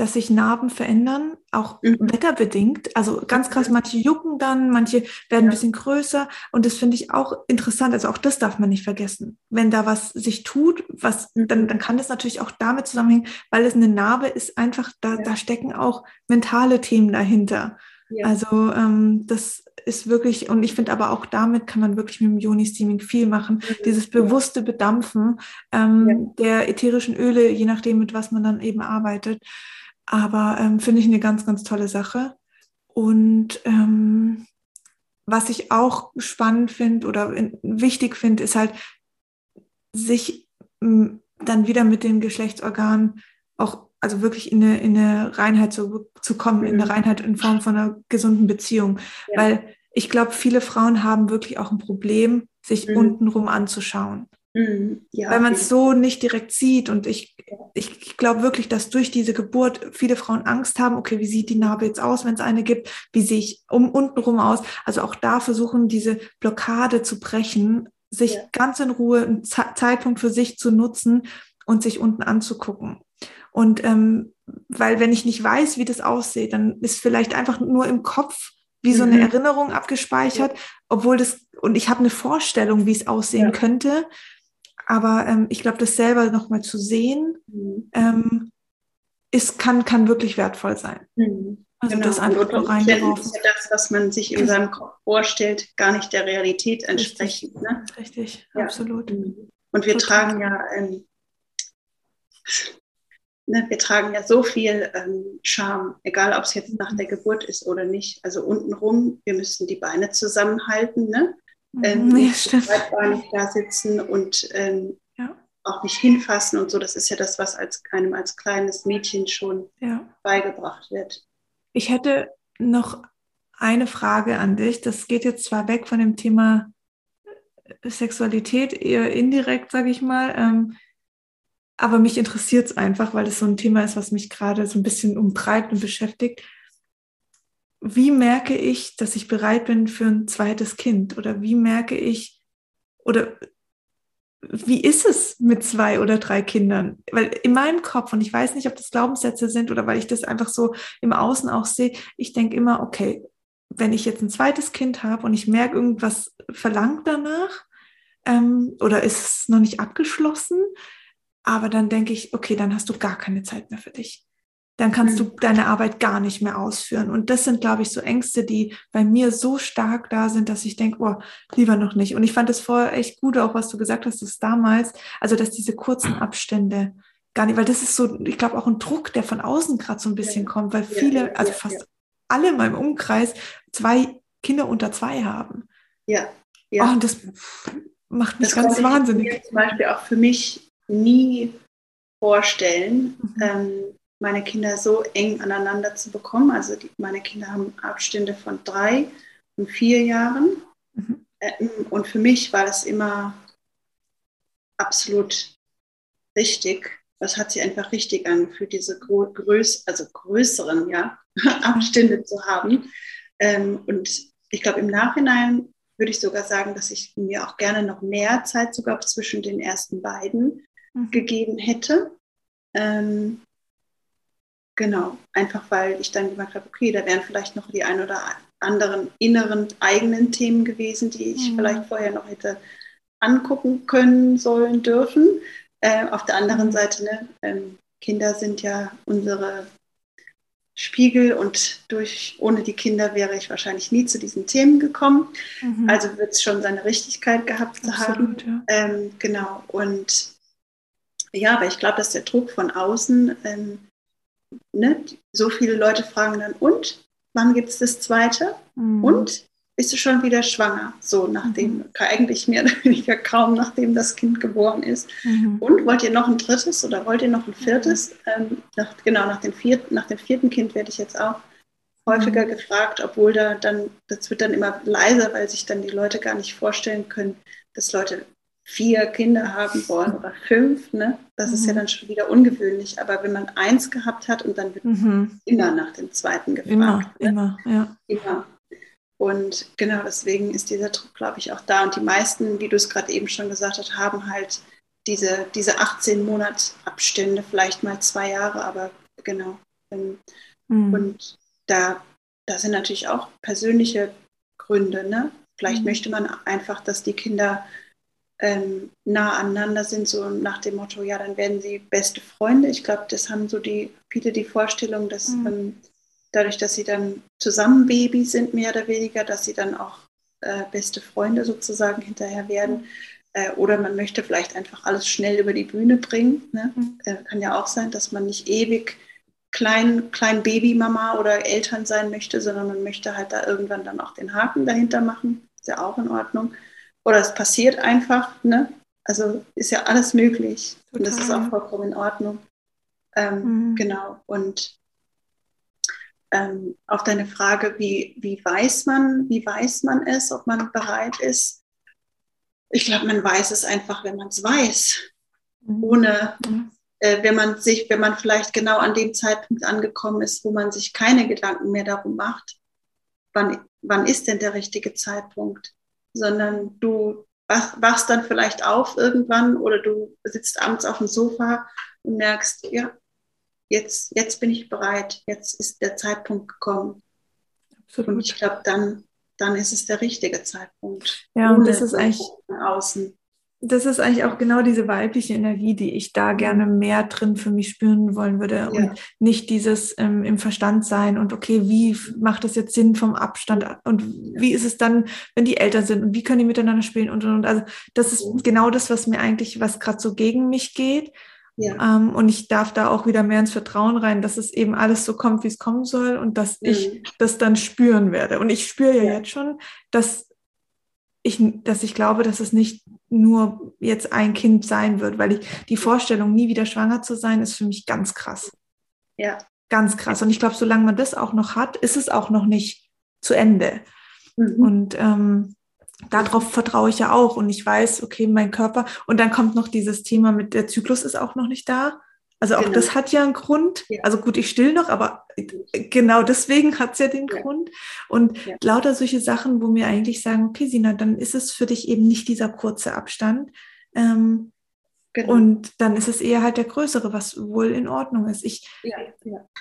dass sich Narben verändern, auch mhm. wetterbedingt. Also ganz krass, manche jucken dann, manche werden ja. ein bisschen größer. Und das finde ich auch interessant. Also auch das darf man nicht vergessen. Wenn da was sich tut, was, mhm. dann, dann kann das natürlich auch damit zusammenhängen, weil es eine Narbe ist, einfach, da, ja. da stecken auch mentale Themen dahinter. Ja. Also ähm, das ist wirklich, und ich finde aber auch damit kann man wirklich mit dem Joni-Steaming viel machen. Mhm. Dieses bewusste Bedampfen ähm, der ätherischen Öle, je nachdem, mit was man dann eben arbeitet. Aber ähm, finde ich eine ganz, ganz tolle Sache. Und ähm, was ich auch spannend finde oder in, wichtig finde, ist halt, sich dann wieder mit den Geschlechtsorganen auch, also wirklich in eine, in eine Reinheit zu, zu kommen, mhm. in eine mhm. Reinheit in Form von einer gesunden Beziehung. Ja. Weil ich glaube, viele Frauen haben wirklich auch ein Problem, sich mhm. untenrum anzuschauen. Mhm, ja, Weil man es so nicht direkt sieht. Und ich, ich glaube wirklich, dass durch diese Geburt viele Frauen Angst haben, okay, wie sieht die Narbe jetzt aus, wenn es eine gibt? Wie sehe ich um untenrum aus? Also auch da versuchen, diese Blockade zu brechen, sich ja. ganz in Ruhe einen Z Zeitpunkt für sich zu nutzen und sich unten anzugucken. Und ähm, weil wenn ich nicht weiß, wie das aussieht, dann ist vielleicht einfach nur im Kopf wie so eine mhm. Erinnerung abgespeichert, obwohl das, und ich habe eine Vorstellung, wie es aussehen ja. könnte. Aber ähm, ich glaube, das selber nochmal zu sehen, mhm. ähm, ist, kann, kann wirklich wertvoll sein. Mhm. Also genau. das einfach und reingeworfen. ist ja das, was man sich in seinem Kopf vorstellt, gar nicht der Realität entsprechend. Richtig, ne? Richtig. Ja. absolut. Mhm. Und wir Total. tragen ja, ähm, ne, wir tragen ja so viel ähm, Scham, egal ob es jetzt nach der Geburt ist oder nicht. Also untenrum, wir müssen die Beine zusammenhalten, ne? Ähm, ja, stimmt. da sitzen und ähm, ja. auch nicht hinfassen und so. Das ist ja das, was als, einem als kleines Mädchen schon ja. beigebracht wird. Ich hätte noch eine Frage an dich. Das geht jetzt zwar weg von dem Thema äh, Sexualität, eher indirekt, sage ich mal. Ähm, aber mich interessiert es einfach, weil es so ein Thema ist, was mich gerade so ein bisschen umtreibt und beschäftigt. Wie merke ich, dass ich bereit bin für ein zweites Kind? Oder wie merke ich, oder wie ist es mit zwei oder drei Kindern? Weil in meinem Kopf, und ich weiß nicht, ob das Glaubenssätze sind oder weil ich das einfach so im Außen auch sehe, ich denke immer, okay, wenn ich jetzt ein zweites Kind habe und ich merke, irgendwas verlangt danach ähm, oder ist noch nicht abgeschlossen, aber dann denke ich, okay, dann hast du gar keine Zeit mehr für dich dann kannst du mhm. deine Arbeit gar nicht mehr ausführen. Und das sind, glaube ich, so Ängste, die bei mir so stark da sind, dass ich denke, oh, lieber noch nicht. Und ich fand es vorher echt gut, auch was du gesagt hast, dass damals, also dass diese kurzen Abstände gar nicht, weil das ist so, ich glaube, auch ein Druck, der von außen gerade so ein bisschen ja. kommt, weil viele, ja, also fast alle in meinem Umkreis zwei Kinder unter zwei haben. Ja. ja. Oh, und das macht mich das ganz wahnsinnig. Ich zum Beispiel auch für mich nie vorstellen. Mhm. Ähm, meine Kinder so eng aneinander zu bekommen. Also die, meine Kinder haben Abstände von drei und vier Jahren. Mhm. Ähm, und für mich war das immer absolut richtig. Das hat sich einfach richtig angefühlt, diese größ also größeren ja, Abstände zu haben. Ähm, und ich glaube, im Nachhinein würde ich sogar sagen, dass ich mir auch gerne noch mehr Zeit sogar zwischen den ersten beiden mhm. gegeben hätte. Ähm, Genau, einfach weil ich dann gemerkt habe, okay, da wären vielleicht noch die ein oder anderen inneren eigenen Themen gewesen, die ich mhm. vielleicht vorher noch hätte angucken können, sollen, dürfen. Äh, auf der anderen mhm. Seite, ne, ähm, Kinder sind ja unsere Spiegel und durch, ohne die Kinder wäre ich wahrscheinlich nie zu diesen Themen gekommen. Mhm. Also wird es schon seine Richtigkeit gehabt zu haben. Ja. Ähm, genau, und ja, aber ich glaube, dass der Druck von außen ähm, ne, so viele Leute fragen dann, und wann gibt es das zweite? Mhm. Und bist du schon wieder schwanger? So nachdem, mhm. eigentlich mehr oder weniger kaum nachdem das Kind geboren ist. Mhm. Und wollt ihr noch ein drittes oder wollt ihr noch ein viertes? Ähm, nach, genau, nach dem, vierten, nach dem vierten Kind werde ich jetzt auch häufiger mhm. gefragt, obwohl da dann, das wird dann immer leiser, weil sich dann die Leute gar nicht vorstellen können, dass Leute vier Kinder haben wollen oder fünf, ne? das mhm. ist ja mhm. dann schon wieder ungewöhnlich. Aber wenn man eins gehabt hat und dann wird mhm. immer nach dem zweiten gefragt. Immer, ne? immer, ja. Immer. Und genau deswegen ist dieser Druck, glaube ich, auch da. Und die meisten, wie du es gerade eben schon gesagt hast, haben halt diese, diese 18 Monats Abstände, vielleicht mal zwei Jahre, aber genau. Ähm, mhm. Und da, da sind natürlich auch persönliche Gründe. Ne? Vielleicht mhm. möchte man einfach, dass die Kinder ähm, nah aneinander sind, so nach dem Motto, ja, dann werden sie beste Freunde. Ich glaube, das haben so die viele die Vorstellung, dass mhm. ähm, dadurch, dass sie dann zusammen Babys sind, mehr oder weniger, dass sie dann auch äh, beste Freunde sozusagen hinterher werden. Mhm. Äh, oder man möchte vielleicht einfach alles schnell über die Bühne bringen. Ne? Mhm. Äh, kann ja auch sein, dass man nicht ewig klein, klein Babymama oder Eltern sein möchte, sondern man möchte halt da irgendwann dann auch den Haken dahinter machen. Ist ja auch in Ordnung. Oder es passiert einfach, ne? Also ist ja alles möglich. Total. Und das ist auch vollkommen in Ordnung. Ähm, mhm. Genau. Und ähm, auf deine Frage, wie, wie weiß man, wie weiß man es, ob man bereit ist? Ich glaube, man weiß es einfach, wenn man es weiß. Mhm. Ohne, mhm. äh, wenn man sich, wenn man vielleicht genau an dem Zeitpunkt angekommen ist, wo man sich keine Gedanken mehr darum macht, wann, wann ist denn der richtige Zeitpunkt? Sondern du wachst dann vielleicht auf irgendwann oder du sitzt abends auf dem Sofa und merkst, ja, jetzt, jetzt bin ich bereit, jetzt ist der Zeitpunkt gekommen. Absolut. Und ich glaube, dann, dann ist es der richtige Zeitpunkt. Ja, und das ist eigentlich außen das ist eigentlich auch genau diese weibliche Energie, die ich da gerne mehr drin für mich spüren wollen würde ja. und nicht dieses ähm, im Verstand sein und okay, wie macht das jetzt Sinn vom Abstand und wie ist es dann, wenn die Eltern sind und wie können die miteinander spielen und und und. Also das ist genau das, was mir eigentlich, was gerade so gegen mich geht. Ja. Ähm, und ich darf da auch wieder mehr ins Vertrauen rein, dass es eben alles so kommt, wie es kommen soll und dass mhm. ich das dann spüren werde. Und ich spüre ja, ja jetzt schon, dass ich, dass ich glaube, dass es nicht nur jetzt ein Kind sein wird, weil ich die Vorstellung, nie wieder schwanger zu sein, ist für mich ganz krass. Ja. Ganz krass. Und ich glaube, solange man das auch noch hat, ist es auch noch nicht zu Ende. Mhm. Und ähm, darauf vertraue ich ja auch. Und ich weiß, okay, mein Körper. Und dann kommt noch dieses Thema mit der Zyklus ist auch noch nicht da. Also auch genau. das hat ja einen Grund. Ja. Also gut, ich still noch, aber genau deswegen hat es ja den ja. Grund. Und ja. lauter solche Sachen, wo mir eigentlich sagen, okay, Sina, dann ist es für dich eben nicht dieser kurze Abstand. Ähm, genau. Und dann ist es eher halt der größere, was wohl in Ordnung ist. Ich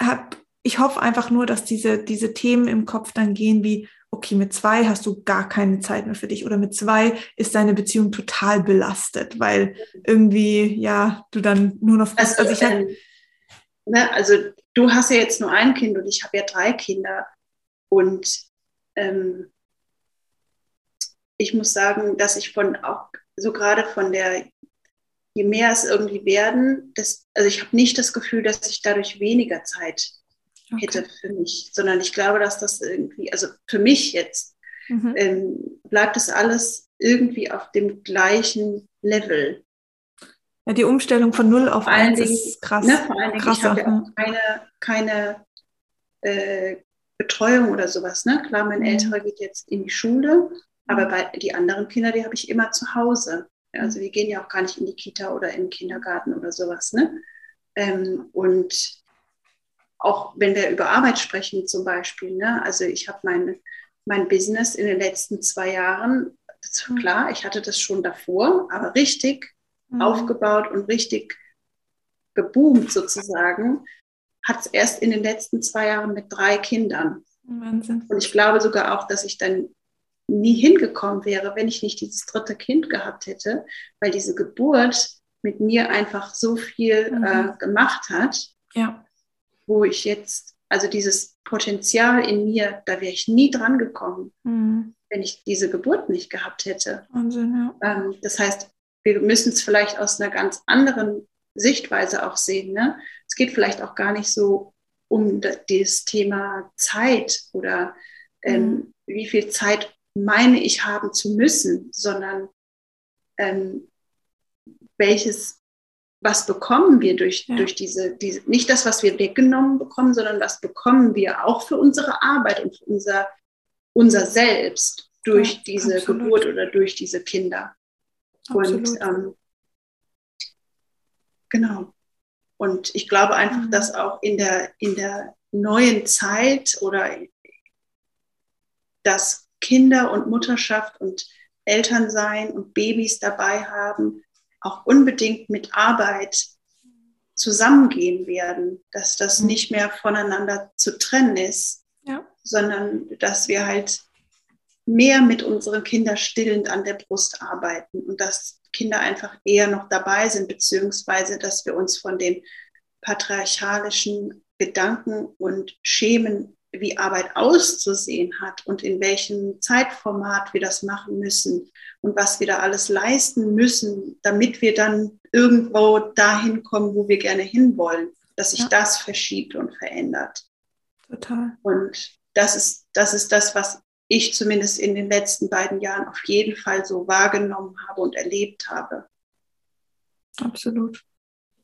hab, ich hoffe einfach nur, dass diese, diese Themen im Kopf dann gehen wie, okay, mit zwei hast du gar keine Zeit mehr für dich oder mit zwei ist deine Beziehung total belastet, weil irgendwie, ja, du dann nur noch. Also, also, ich ähm, ne, also du hast ja jetzt nur ein Kind und ich habe ja drei Kinder und ähm, ich muss sagen, dass ich von auch so gerade von der, je mehr es irgendwie werden, das, also ich habe nicht das Gefühl, dass ich dadurch weniger Zeit okay. hätte für mich, sondern ich glaube, dass das irgendwie, also für mich jetzt, mhm. ähm, bleibt es alles irgendwie auf dem gleichen Level. Ja, die Umstellung von 0 auf 1 ist krass. Ne, vor allen Dingen, krasser. ich habe ja auch keine, keine äh, Betreuung oder sowas. Ne? Klar, mein mhm. Älterer geht jetzt in die Schule, aber mhm. bei die anderen Kinder, die habe ich immer zu Hause. Also wir gehen ja auch gar nicht in die Kita oder in den Kindergarten oder sowas. Ne? Ähm, und auch wenn wir über Arbeit sprechen zum Beispiel. Ne? Also ich habe mein, mein Business in den letzten zwei Jahren, mhm. klar, ich hatte das schon davor, aber richtig mhm. aufgebaut und richtig geboomt sozusagen, hat es erst in den letzten zwei Jahren mit drei Kindern. Wahnsinn. Und ich glaube sogar auch, dass ich dann nie hingekommen wäre, wenn ich nicht dieses dritte Kind gehabt hätte, weil diese Geburt mit mir einfach so viel mhm. äh, gemacht hat. Ja wo ich jetzt, also dieses Potenzial in mir, da wäre ich nie dran gekommen, mhm. wenn ich diese Geburt nicht gehabt hätte. Wahnsinn, ja. Ähm, das heißt, wir müssen es vielleicht aus einer ganz anderen Sichtweise auch sehen. Ne? Es geht vielleicht auch gar nicht so um das Thema Zeit oder ähm, mhm. wie viel Zeit meine ich haben zu müssen, sondern ähm, welches was bekommen wir durch, ja. durch diese, diese, nicht das, was wir weggenommen bekommen, sondern was bekommen wir auch für unsere Arbeit und für unser, unser Selbst durch ja, diese absolut. Geburt oder durch diese Kinder. Absolut. Und ähm, genau. Und ich glaube einfach, mhm. dass auch in der, in der neuen Zeit oder dass Kinder und Mutterschaft und Elternsein und Babys dabei haben, auch unbedingt mit Arbeit zusammengehen werden, dass das mhm. nicht mehr voneinander zu trennen ist, ja. sondern dass wir halt mehr mit unseren Kindern stillend an der Brust arbeiten und dass Kinder einfach eher noch dabei sind, beziehungsweise dass wir uns von den patriarchalischen Gedanken und Schemen wie Arbeit auszusehen hat und in welchem Zeitformat wir das machen müssen und was wir da alles leisten müssen, damit wir dann irgendwo dahin kommen, wo wir gerne hinwollen, dass sich ja. das verschiebt und verändert. Total. Und das ist, das ist das, was ich zumindest in den letzten beiden Jahren auf jeden Fall so wahrgenommen habe und erlebt habe. Absolut.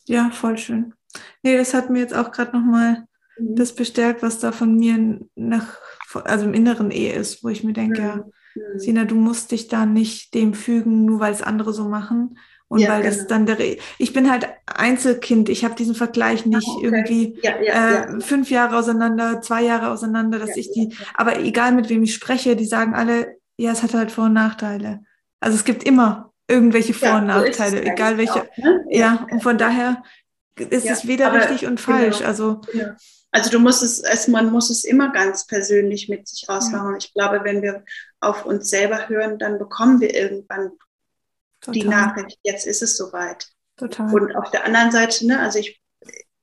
Ja, voll schön. Nee, das hat mir jetzt auch gerade nochmal Mhm. das bestärkt, was da von mir nach, also im Inneren eh ist, wo ich mir denke, ja, mhm. Sina, du musst dich da nicht dem fügen, nur weil es andere so machen. Und ja, weil genau. das dann der, ich bin halt Einzelkind, ich habe diesen Vergleich nicht okay. irgendwie ja, ja, äh, fünf Jahre auseinander, zwei Jahre auseinander, dass ich die, aber egal mit wem ich spreche, die sagen alle, ja, es hat halt Vor- und Nachteile. Also es gibt immer irgendwelche Vor- und Nachteile, egal welche. Auch, ne? Ja, und von daher ist es weder richtig und falsch. Genau. Also Also du musst es, es, man muss es immer ganz persönlich mit sich ausmachen. Ich glaube, wenn wir auf uns selber hören, dann bekommen wir irgendwann Total. die Nachricht, jetzt ist es soweit. Total. Und auf der anderen Seite, ne, also ich,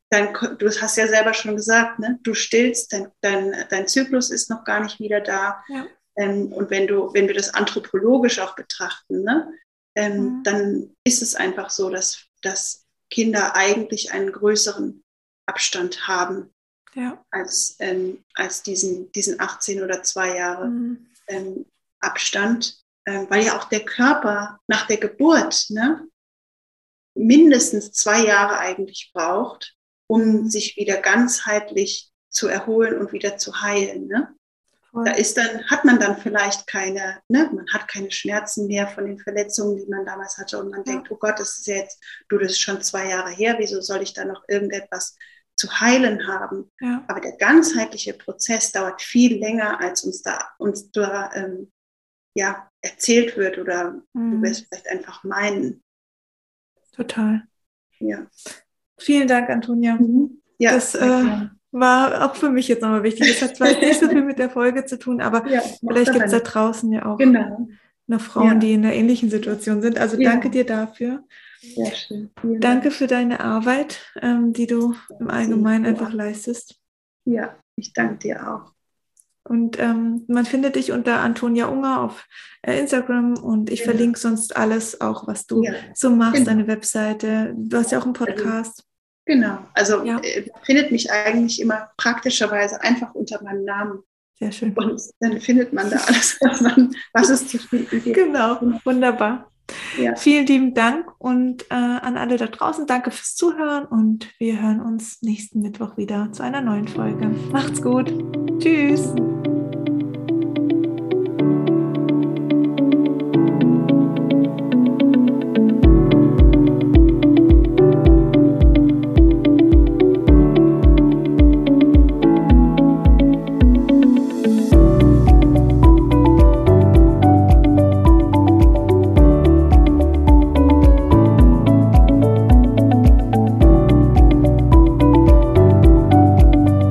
dein, du hast ja selber schon gesagt, ne, du stillst, dein, dein, dein Zyklus ist noch gar nicht wieder da. Ja. Ähm, und wenn du, wenn wir das anthropologisch auch betrachten, ne, ähm, mhm. dann ist es einfach so, dass, dass Kinder eigentlich einen größeren Abstand haben ja. als, ähm, als diesen, diesen 18 oder zwei Jahre mhm. ähm, Abstand, ähm, weil ja auch der Körper nach der Geburt ne, mindestens zwei Jahre eigentlich braucht, um sich wieder ganzheitlich zu erholen und wieder zu heilen. Ne? Da ist dann, hat man dann vielleicht keine, ne, man hat keine Schmerzen mehr von den Verletzungen, die man damals hatte und man ja. denkt, oh Gott, das ist jetzt, du, das ist schon zwei Jahre her, wieso soll ich da noch irgendetwas zu heilen haben. Ja. Aber der ganzheitliche Prozess dauert viel länger, als uns da, uns da ähm, ja, erzählt wird oder mhm. du wirst vielleicht einfach meinen. Total. Ja. Vielen Dank, Antonia. Mhm. Ja, das äh, war auch für mich jetzt nochmal wichtig. Das hat zwar nicht so viel mit der Folge zu tun, aber ja, vielleicht gibt es da draußen ja auch genau. noch Frauen, ja. die in einer ähnlichen Situation sind. Also danke dir dafür. Sehr schön. Vielen Danke Dank. für deine Arbeit, ähm, die du im Allgemeinen einfach leistest. Ja, ich danke dir auch. Und ähm, man findet dich unter Antonia Unger auf äh, Instagram und ich ja. verlinke sonst alles auch, was du ja. so machst, genau. deine Webseite. Du hast ja auch einen Podcast. Genau, also ja. äh, findet mich eigentlich immer praktischerweise einfach unter meinem Namen. Sehr schön. Und dann findet man da alles, was, man, was es zu finden gibt. Genau, wunderbar. Ja. Vielen lieben Dank und äh, an alle da draußen, danke fürs Zuhören und wir hören uns nächsten Mittwoch wieder zu einer neuen Folge. Macht's gut. Tschüss.